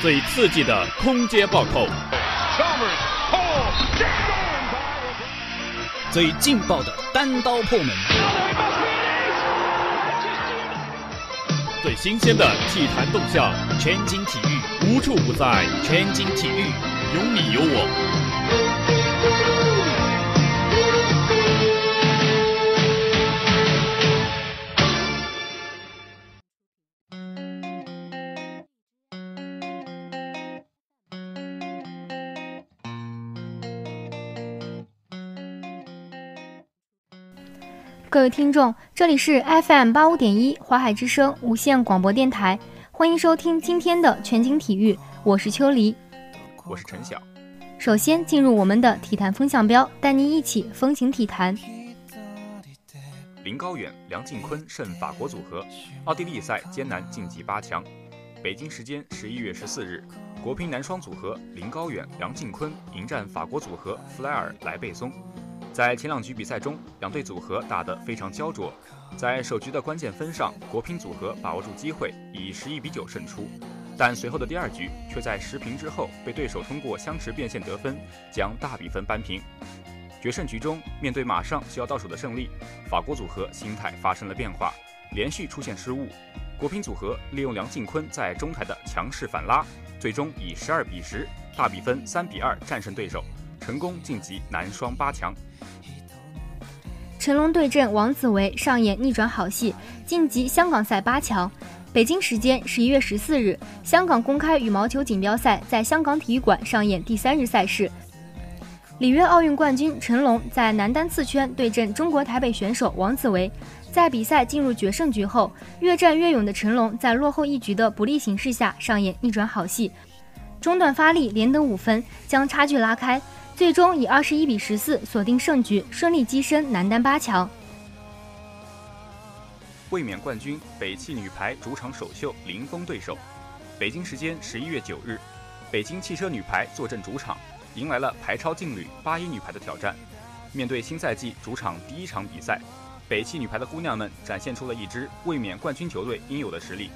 最刺激的空接暴扣，最劲爆的单刀破门，最新鲜的体坛动向，全景体育。无处不在，全景体育有你有我。各位听众，这里是 FM 八五点一华海之声无线广播电台，欢迎收听今天的全景体育，我是秋离，我是陈晓。首先进入我们的体坛风向标，带您一起风行体坛。林高远、梁靖昆胜法国组合，奥地利赛艰难晋级八强。北京时间十一月十四日，国乒男双组合林高远、梁靖昆迎战法国组合弗莱尔莱贝松。在前两局比赛中，两队组合打得非常焦灼。在首局的关键分上，国乒组合把握住机会，以十一比九胜出。但随后的第二局却在十平之后被对手通过相持变线得分，将大比分扳平。决胜局中，面对马上就要到手的胜利，法国组合心态发生了变化，连续出现失误。国乒组合利用梁靖昆在中台的强势反拉，最终以十二比十大比分三比二战胜对手，成功晋级男双八强。成龙对阵王子维上演逆转好戏，晋级香港赛八强。北京时间十一月十四日，香港公开羽毛球锦标赛在香港体育馆上演第三日赛事。里约奥运冠军成龙在男单次圈对阵中国台北选手王子维，在比赛进入决胜局后，越战越勇的成龙在落后一局的不利形势下上演逆转好戏，中段发力连得五分，将差距拉开。最终以二十一比十四锁定胜局，顺利跻身男单八强。卫冕冠军北汽女排主场首秀零封对手。北京时间十一月九日，北京汽车女排坐镇主场，迎来了排超劲旅八一女排的挑战。面对新赛季主场第一场比赛，北汽女排的姑娘们展现出了一支卫冕冠军球队应有的实力。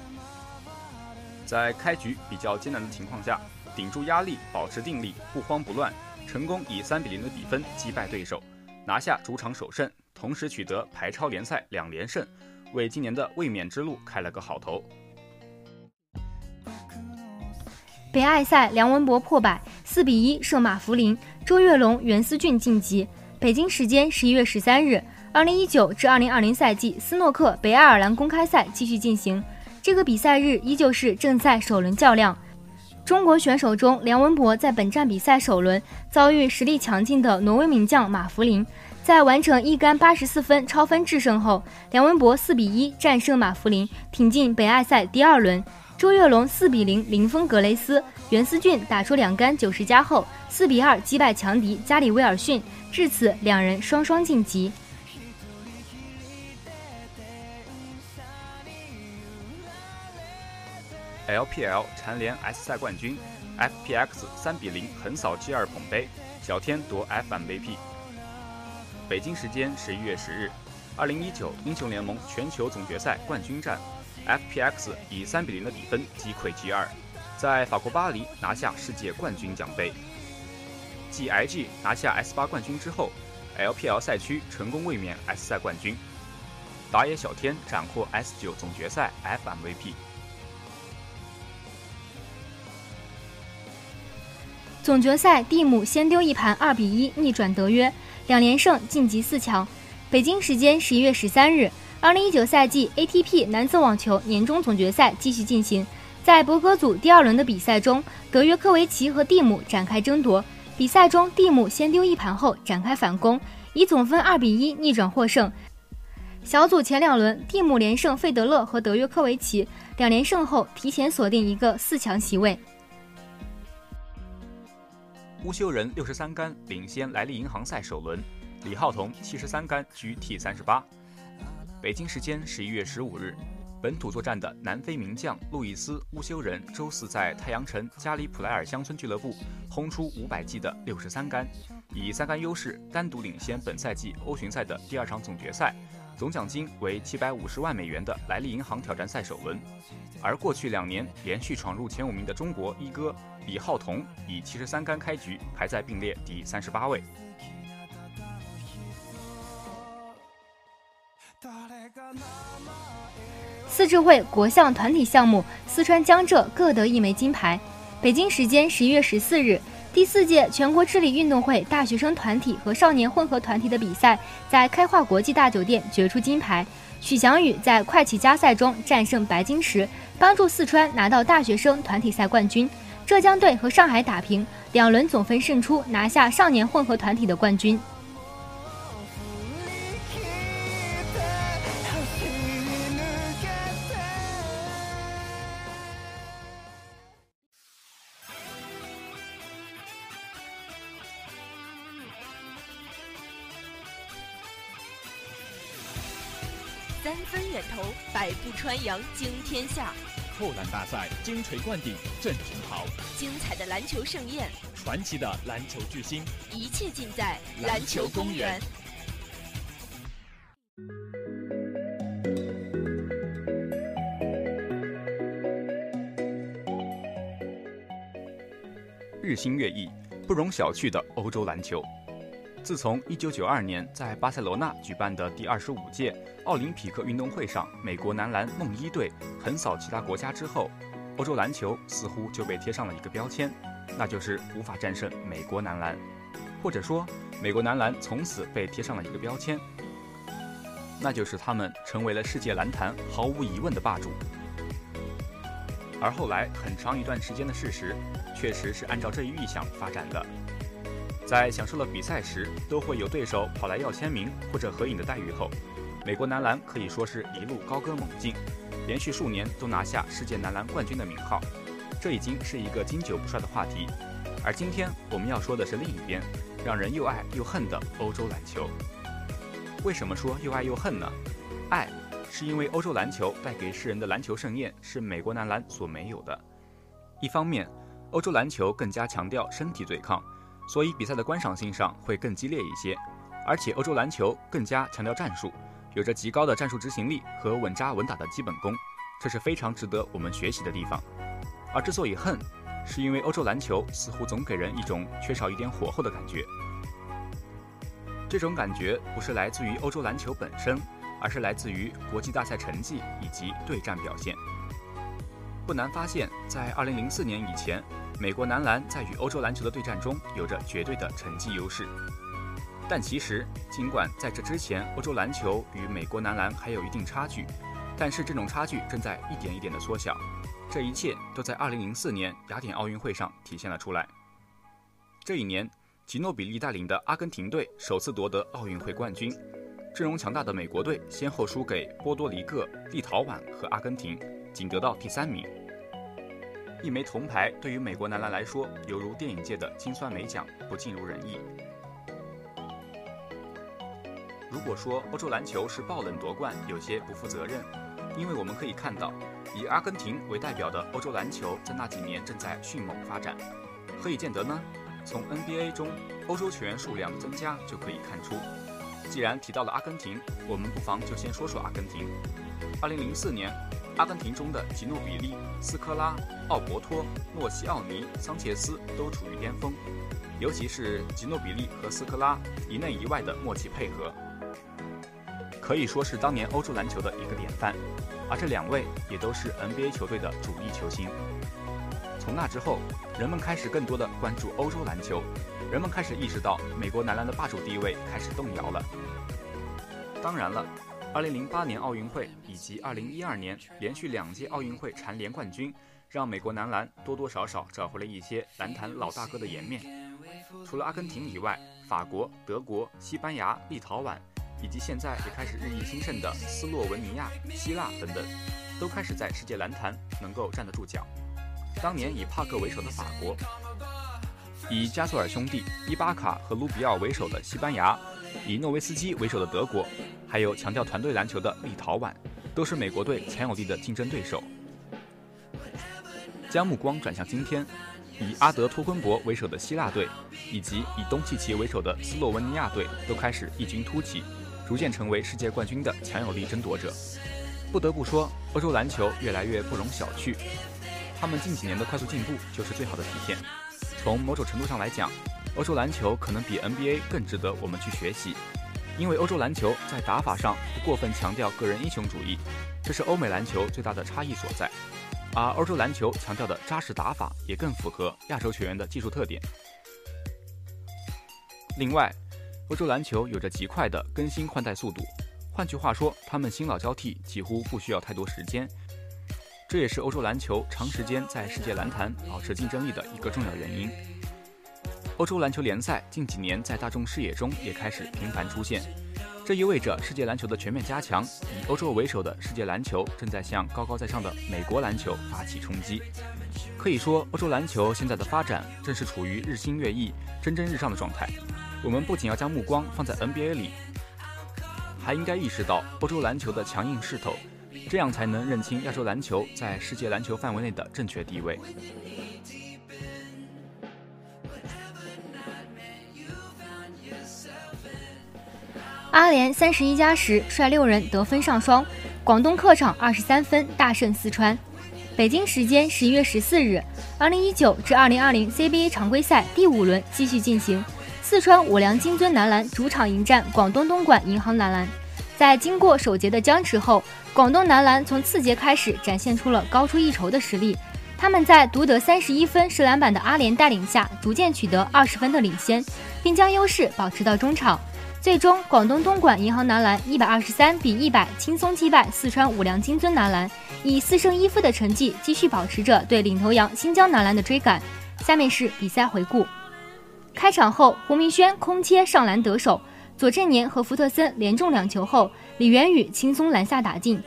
在开局比较艰难的情况下，顶住压力，保持定力，不慌不乱。成功以三比零的比分击败对手，拿下主场首胜，同时取得排超联赛两连胜，为今年的卫冕之路开了个好头。北爱赛梁文博破百，四比一胜马福林，周跃龙、袁思俊晋级。北京时间十一月十三日，二零一九至二零二零赛季斯诺克北爱尔兰公开赛继续进行，这个比赛日依旧是正赛首轮较量。中国选手中，梁文博在本站比赛首轮遭遇实力强劲的挪威名将马弗林，在完成一杆八十四分超分制胜后，梁文博四比一战胜马弗林，挺进北爱赛第二轮。周跃龙四比零零封格雷斯，袁思俊打出两杆九十加后，四比二击败强敌加里威尔逊，至此两人双双晋级。LPL 蝉联 S 赛冠军，FPX 三比零横扫 G2 捧杯，小天夺 FMVP。北京时间十一月十日，二零一九英雄联盟全球总决赛冠军战，FPX 以三比零的比分击溃 G2，在法国巴黎拿下世界冠军奖杯。继 IG 拿下 S 八冠军之后，LPL 赛区成功卫冕 S 赛冠军，打野小天斩获 S 九总决赛 FMVP。总决赛，蒂姆先丢一盘，二比一逆转德约，两连胜晋级四强。北京时间十一月十三日，二零一九赛季 ATP 男子网球年终总决赛继续进行。在博格组第二轮的比赛中，德约科维奇和蒂姆展开争夺。比赛中，蒂姆先丢一盘后展开反攻，以总分二比一逆转获胜。小组前两轮，蒂姆连胜费德勒和德约科维奇，两连胜后提前锁定一个四强席位。乌修人六十三杆领先莱利银行赛首轮，李浩彤七十三杆居 T 三十八。北京时间十一月十五日，本土作战的南非名将路易斯乌修人周四在太阳城加里普莱尔乡村俱乐部轰出五百记的六十三杆，以三杆优势单独领先本赛季欧巡赛的第二场总决赛，总奖金为七百五十万美元的莱利银行挑战赛首轮。而过去两年连续闯入前五名的中国一哥李浩彤以七十三杆开局，排在并列第三十八位。四智慧国项团体项目，四川、江浙各得一枚金牌。北京时间十一月十四日，第四届全国智力运动会大学生团体和少年混合团体的比赛在开化国际大酒店决出金牌。许翔宇在快骑加赛中战胜白金石，帮助四川拿到大学生团体赛冠军。浙江队和上海打平，两轮总分胜出，拿下少年混合团体的冠军。三分远投，百步穿杨，惊天下；扣篮大赛，金锤灌顶，震群豪；精彩的篮球盛宴，传奇的篮球巨星，一切尽在篮球公园。日新月异，不容小觑的欧洲篮球。自从1992年在巴塞罗那举办的第二十五届奥林匹克运动会上，美国男篮梦一队横扫其他国家之后，欧洲篮球似乎就被贴上了一个标签，那就是无法战胜美国男篮，或者说，美国男篮从此被贴上了一个标签，那就是他们成为了世界篮坛毫无疑问的霸主。而后来很长一段时间的事实，确实是按照这一预想发展的。在享受了比赛时都会有对手跑来要签名或者合影的待遇后，美国男篮可以说是一路高歌猛进，连续数年都拿下世界男篮冠军的名号，这已经是一个经久不衰的话题。而今天我们要说的是另一边，让人又爱又恨的欧洲篮球。为什么说又爱又恨呢？爱，是因为欧洲篮球带给世人的篮球盛宴是美国男篮所没有的。一方面，欧洲篮球更加强调身体对抗。所以比赛的观赏性上会更激烈一些，而且欧洲篮球更加强调战术，有着极高的战术执行力和稳扎稳打的基本功，这是非常值得我们学习的地方。而之所以恨，是因为欧洲篮球似乎总给人一种缺少一点火候的感觉。这种感觉不是来自于欧洲篮球本身，而是来自于国际大赛成绩以及对战表现。不难发现，在2004年以前。美国男篮在与欧洲篮球的对战中有着绝对的成绩优势，但其实尽管在这之前欧洲篮球与美国男篮还有一定差距，但是这种差距正在一点一点的缩小。这一切都在2004年雅典奥运会上体现了出来。这一年，吉诺比利带领的阿根廷队首次夺得奥运会冠军，阵容强大的美国队先后输给波多黎各、立陶宛和阿根廷，仅得到第三名。一枚铜牌对于美国男篮来说，犹如电影界的金酸梅奖，不尽如人意。如果说欧洲篮球是爆冷夺冠，有些不负责任，因为我们可以看到，以阿根廷为代表的欧洲篮球在那几年正在迅猛发展。何以见得呢？从 NBA 中欧洲球员数量的增加就可以看出。既然提到了阿根廷，我们不妨就先说说阿根廷。2004年。阿根廷中的吉诺比利、斯科拉、奥伯托、诺西奥尼、桑切斯都处于巅峰，尤其是吉诺比利和斯科拉一内一外的默契配合，可以说是当年欧洲篮球的一个典范。而这两位也都是 NBA 球队的主力球星。从那之后，人们开始更多的关注欧洲篮球，人们开始意识到美国男篮的霸主地位开始动摇了。当然了。二零零八年奥运会以及二零一二年连续两届奥运会蝉联冠军，让美国男篮多多少少找回了一些篮坛老大哥的颜面。除了阿根廷以外，法国、德国、西班牙、立陶宛，以及现在也开始日益兴盛的斯洛文尼亚、希腊等等，都开始在世界篮坛能够站得住脚。当年以帕克为首的法国，以加索尔兄弟、伊巴卡和卢比奥为首的西班牙。以诺维斯基为首的德国，还有强调团队篮球的立陶宛，都是美国队强有力的竞争对手。将目光转向今天，以阿德托昆博为首的希腊队，以及以东契奇为首的斯洛文尼亚队，都开始异军突起，逐渐成为世界冠军的强有力争夺者。不得不说，欧洲篮球越来越不容小觑，他们近几年的快速进步就是最好的体现。从某种程度上来讲，欧洲篮球可能比 NBA 更值得我们去学习，因为欧洲篮球在打法上不过分强调个人英雄主义，这是欧美篮球最大的差异所在。而欧洲篮球强调的扎实打法也更符合亚洲球员的技术特点。另外，欧洲篮球有着极快的更新换代速度，换句话说，他们新老交替几乎不需要太多时间。这也是欧洲篮球长时间在世界篮坛保持竞争力的一个重要原因。欧洲篮球联赛近几年在大众视野中也开始频繁出现。这意味着世界篮球的全面加强，以欧洲为首的世界篮球正在向高高在上的美国篮球发起冲击。可以说，欧洲篮球现在的发展正是处于日新月异、蒸蒸日上的状态。我们不仅要将目光放在 NBA 里，还应该意识到欧洲篮球的强硬势头，这样才能认清亚洲篮球在世界篮球范围内的正确地位。阿联三十一加十率六人得分上双，广东客场二十三分大胜四川。北京时间十一月十四日，二零一九至二零二零 CBA 常规赛第五轮继续进行，四川五粮金樽男篮主场迎战广东东莞银行男篮。在经过首节的僵持后，广东男篮从次节开始展现出了高出一筹的实力，他们在独得三十一分、十篮板的阿联带领下，逐渐取得二十分的领先，并将优势保持到中场。最终，广东东莞银行男篮一百二十三比一百轻松击败四川五粮金樽男篮，以四胜一负的成绩继续保持着对领头羊新疆男篮的追赶。下面是比赛回顾。开场后，胡明轩空切上篮得手，左振年和福特森连中两球后，李元宇轻松篮下打进，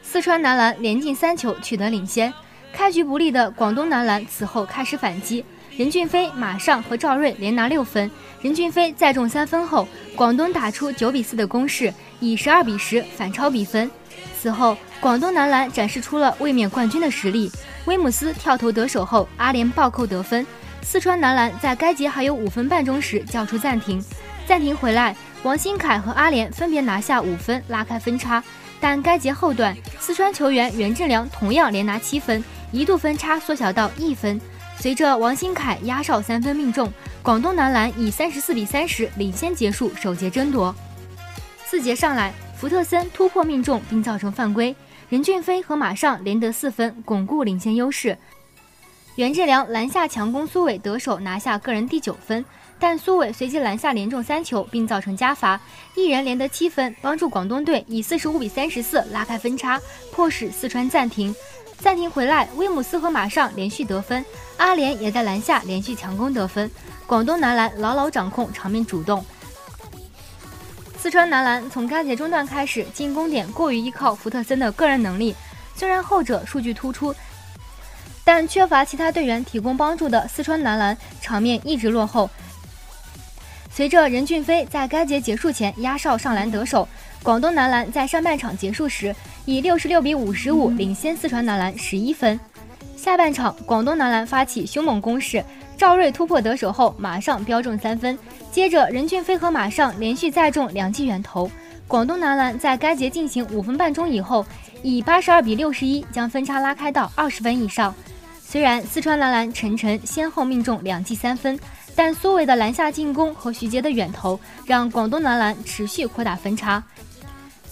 四川男篮连进三球取得领先。开局不利的广东男篮此后开始反击。任骏飞、马上和赵睿连拿六分，任骏飞再中三分后，广东打出九比四的攻势，以十二比十反超比分。此后，广东男篮展示出了卫冕冠军的实力。威姆斯跳投得手后，阿联暴扣得分。四川男篮在该节还有五分半钟时叫出暂停，暂停回来，王新凯和阿联分别拿下五分，拉开分差。但该节后段，四川球员袁振良同样连拿七分，一度分差缩小到一分。随着王新凯压哨三分命中，广东男篮以三十四比三十领先结束首节争夺。四节上来，福特森突破命中并造成犯规，任骏飞和马上连得四分，巩固领先优势。袁振良篮下强攻苏伟得手，拿下个人第九分，但苏伟随即篮下连中三球并造成加罚，一人连得七分，帮助广东队以四十五比三十四拉开分差，迫使四川暂停。暂停回来，威姆斯和马上连续得分，阿联也在篮下连续强攻得分。广东男篮牢牢掌控场面主动。四川男篮从该节中段开始进攻点过于依靠福特森的个人能力，虽然后者数据突出，但缺乏其他队员提供帮助的四川男篮场面一直落后。随着任骏飞在该节结束前压哨上篮得手。广东男篮在上半场结束时以六十六比五十五领先四川男篮十一分。下半场，广东男篮发起凶猛攻势，赵睿突破得手后马上飙中三分，接着任骏飞和马上连续再中两记远投。广东男篮在该节进行五分半钟以后，以八十二比六十一将分差拉开到二十分以上。虽然四川男篮陈晨先后命中两记三分，但苏伟的篮下进攻和徐杰的远投让广东男篮持续扩大分差。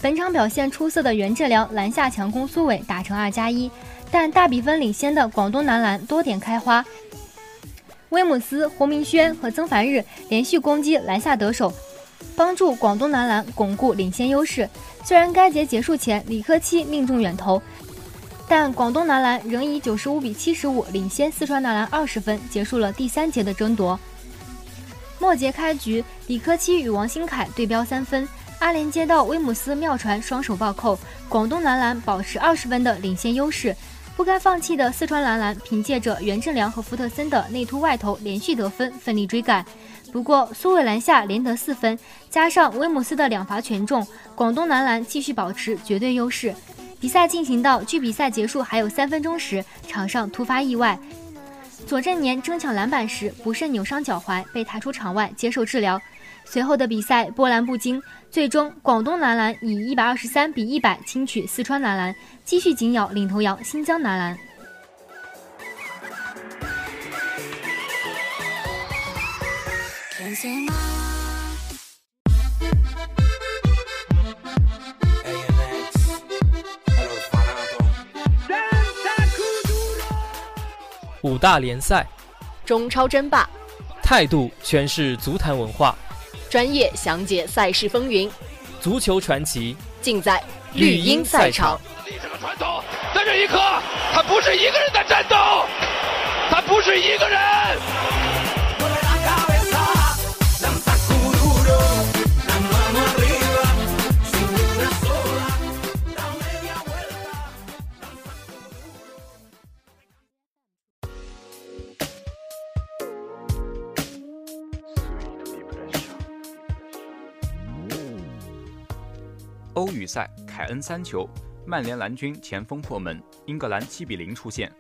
本场表现出色的袁志良篮下强攻苏伟打成二加一，但大比分领先的广东男篮多点开花，威姆斯、胡明轩和曾凡日连续攻击篮下得手，帮助广东男篮巩固领先优势。虽然该节结束前李科七命中远投，但广东男篮仍以九十五比七十五领先四川男篮二十分，结束了第三节的争夺。末节开局，李科七与王新凯对标三分。阿联接到威姆斯妙传，双手暴扣，广东男篮保持二十分的领先优势。不该放弃的四川男篮凭借着袁振良和福特森的内突外投连续得分，奋力追赶。不过苏伟篮下连得四分，加上威姆斯的两罚全中，广东男篮继续保持绝对优势。比赛进行到距比赛结束还有三分钟时，场上突发意外，左振年争抢篮板时不慎扭伤脚踝，被抬出场外接受治疗。随后的比赛波澜不惊，最终广东男篮以一百二十三比一百轻取四川男篮，继续紧咬领头羊新疆男篮。五大联赛，中超争霸，态度诠释足坛文化，专业详解赛事风云，足球传奇尽在绿茵赛场。历史的传统，在这一刻，他不是一个人在战斗，他不是一个人。比赛，凯恩三球，曼联蓝军前锋破门，英格兰七比零出线。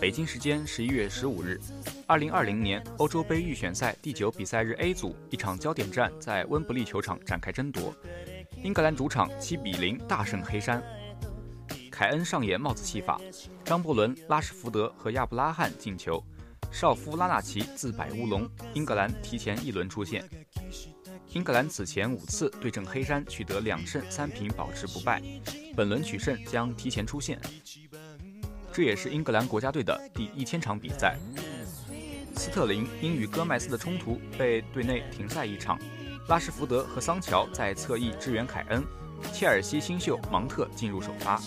北京时间十一月十五日，二零二零年欧洲杯预选赛第九比赛日 A 组一场焦点战在温布利球场展开争夺，英格兰主场七比零大胜黑山，凯恩上演帽子戏法，张伯伦、拉什福德和亚布拉罕进球，绍夫拉纳奇自摆乌龙，英格兰提前一轮出线。英格兰此前五次对阵黑山取得两胜三平，保持不败。本轮取胜将提前出线。这也是英格兰国家队的第一千场比赛。斯特林因与戈麦斯的冲突被队内停赛一场。拉什福德和桑乔在侧翼支援凯恩。切尔西新秀芒特进入首发。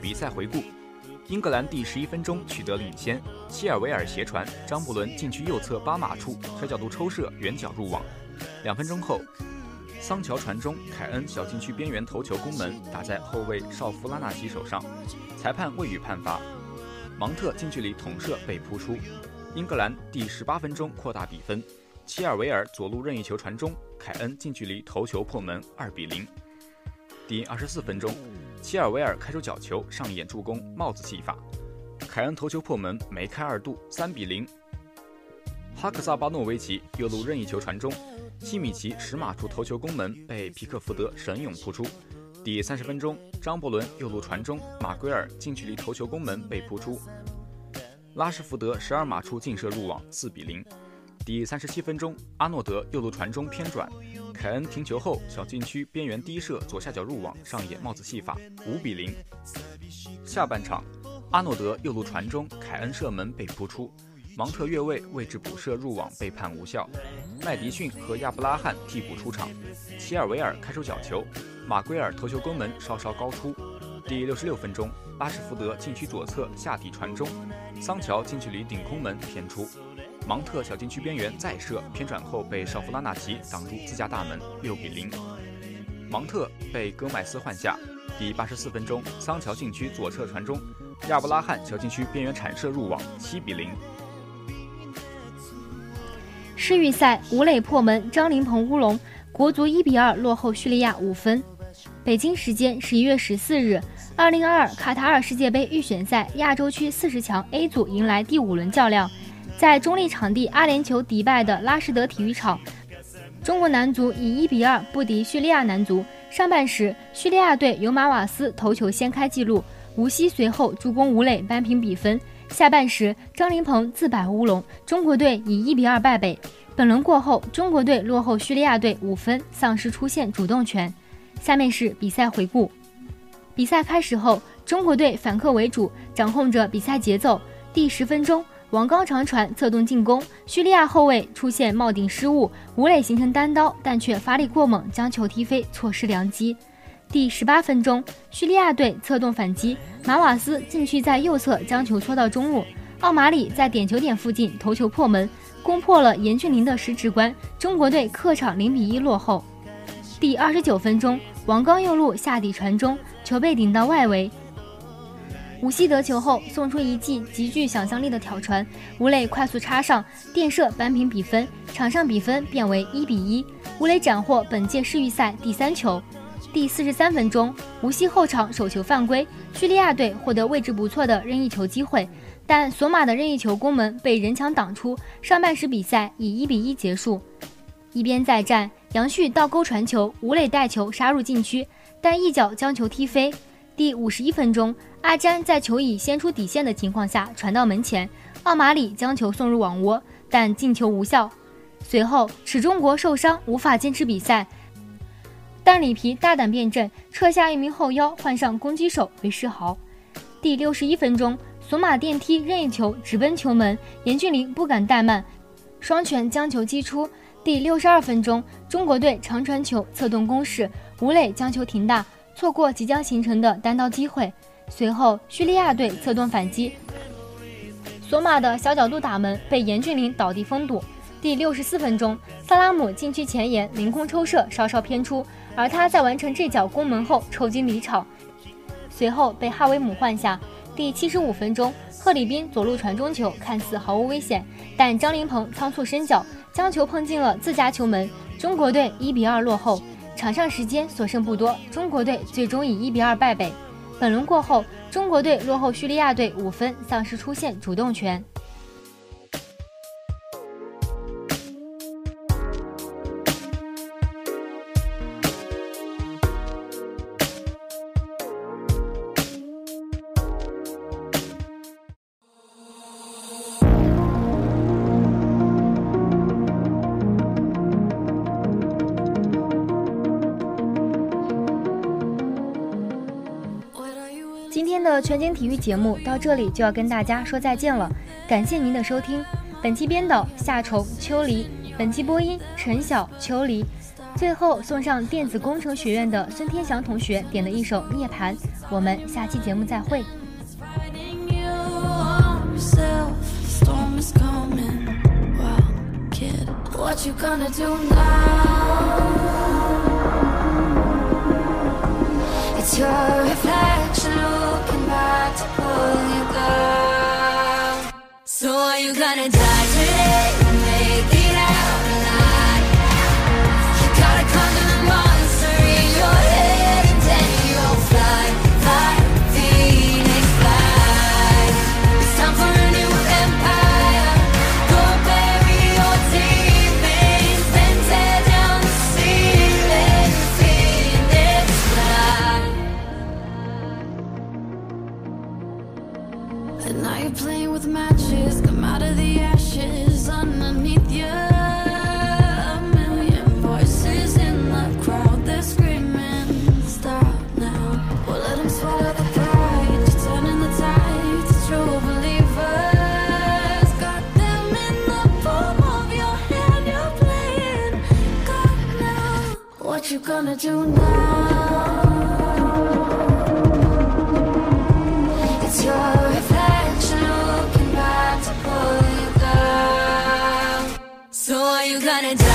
比赛回顾：英格兰第十一分钟取得领先，希尔维尔斜传，张伯伦禁区右侧八码处小角度抽射，远角入网。两分钟后，桑乔传中，凯恩小禁区边缘头球攻门，打在后卫绍夫拉纳奇手上，裁判未予判罚。芒特近距离捅射被扑出。英格兰第十八分钟扩大比分，齐尔维尔左路任意球传中，凯恩近距离头球破门，二比零。第二十四分钟，齐尔维尔开出角球，上演助攻帽子戏法，凯恩头球破门，梅开二度，三比零。哈克萨巴诺维奇右路任意球传中。西米奇十码处头球攻门被皮克福德神勇扑出。第三十分钟，张伯伦右路传中，马圭尔近距离头球攻门被扑出。拉什福德十二码处劲射入网，四比零。第三十七分钟，阿诺德右路传中偏转，凯恩停球后小禁区边缘低射左下角入网，上演帽子戏法，五比零。下半场，阿诺德右路传中，凯恩射门被扑出。芒特越位位置补射入网被判无效，麦迪逊和亚布拉罕替补出场，齐尔维尔开出角球，马圭尔头球攻门稍稍高出。第六十六分钟，拉什福德禁区左侧下底传中，桑乔近距离顶空门偏出，芒特小禁区边缘再射偏转后被绍夫拉纳奇挡住自家大门，六比零。芒特被戈麦斯换下。第八十四分钟，桑乔禁区左侧传中，亚布拉罕小禁区边缘铲射入网，七比零。世预赛，吴磊破门，张琳芃乌龙，国足一比二落后叙利亚五分。北京时间十一月十四日，二零二二卡塔尔世界杯预选赛亚洲区四十强 A 组迎来第五轮较量，在中立场地阿联酋迪拜的拉什德体育场，中国男足以一比二不敌叙利亚男足。上半时，叙利亚队由马瓦斯头球先开纪录，吴曦随后助攻吴磊扳平比分。下半时，张琳芃自摆乌龙，中国队以一比二败北。本轮过后，中国队落后叙利亚队五分，丧失出线主动权。下面是比赛回顾。比赛开始后，中国队反客为主，掌控着比赛节奏。第十分钟，王刚长传策动进攻，叙利亚后卫出现帽顶失误，吴磊形成单刀，但却发力过猛，将球踢飞，错失良机。第十八分钟，叙利亚队策动反击，马瓦斯禁区在右侧将球搓到中路，奥马里在点球点附近头球破门，攻破了严俊凌的十指关，中国队客场零比一落后。第二十九分钟，王刚右路下底传中，球被顶到外围，吴曦得球后送出一记极具想象力的挑传，吴磊快速插上垫射扳平比分，场上比分变为一比一，吴磊斩获本届世预赛第三球。第四十三分钟，无锡后场手球犯规，叙利亚队获得位置不错的任意球机会，但索马的任意球攻门被人墙挡出。上半时比赛以一比一结束。一边再战，杨旭倒钩传球，吴磊带球杀入禁区，但一脚将球踢飞。第五十一分钟，阿詹在球已先出底线的情况下传到门前，奥马里将球送入网窝，但进球无效。随后，史中国受伤无法坚持比赛，但里皮大胆变阵，撤下一名后腰，换上攻击手韦世豪。第六十一分钟，索马电梯任意球直奔球门，严俊凌不敢怠慢，双拳将球击出。第六十二分钟，中国队长传球策动攻势，吴磊将球停大，错过即将形成的单刀机会。随后，叙利亚队策动反击，索马的小角度打门被严俊凌倒地封堵。第六十四分钟，萨拉姆禁区前沿凌空抽射稍稍偏出，而他在完成这脚攻门后抽筋离场，随后被哈维姆换下。第七十五分钟，赫里宾左路传中球看似毫无危险，但张琳芃仓促伸脚。将球碰进了自家球门，中国队一比二落后。场上时间所剩不多，中国队最终以一比二败北。本轮过后，中国队落后叙利亚队五分，丧失出线主动权。今天的全景体育节目到这里就要跟大家说再见了，感谢您的收听。本期编导夏虫、秋离，本期播音陈晓、秋离。最后送上电子工程学院的孙天祥同学点的一首《涅槃》，我们下期节目再会。So are you gonna die today? wanna do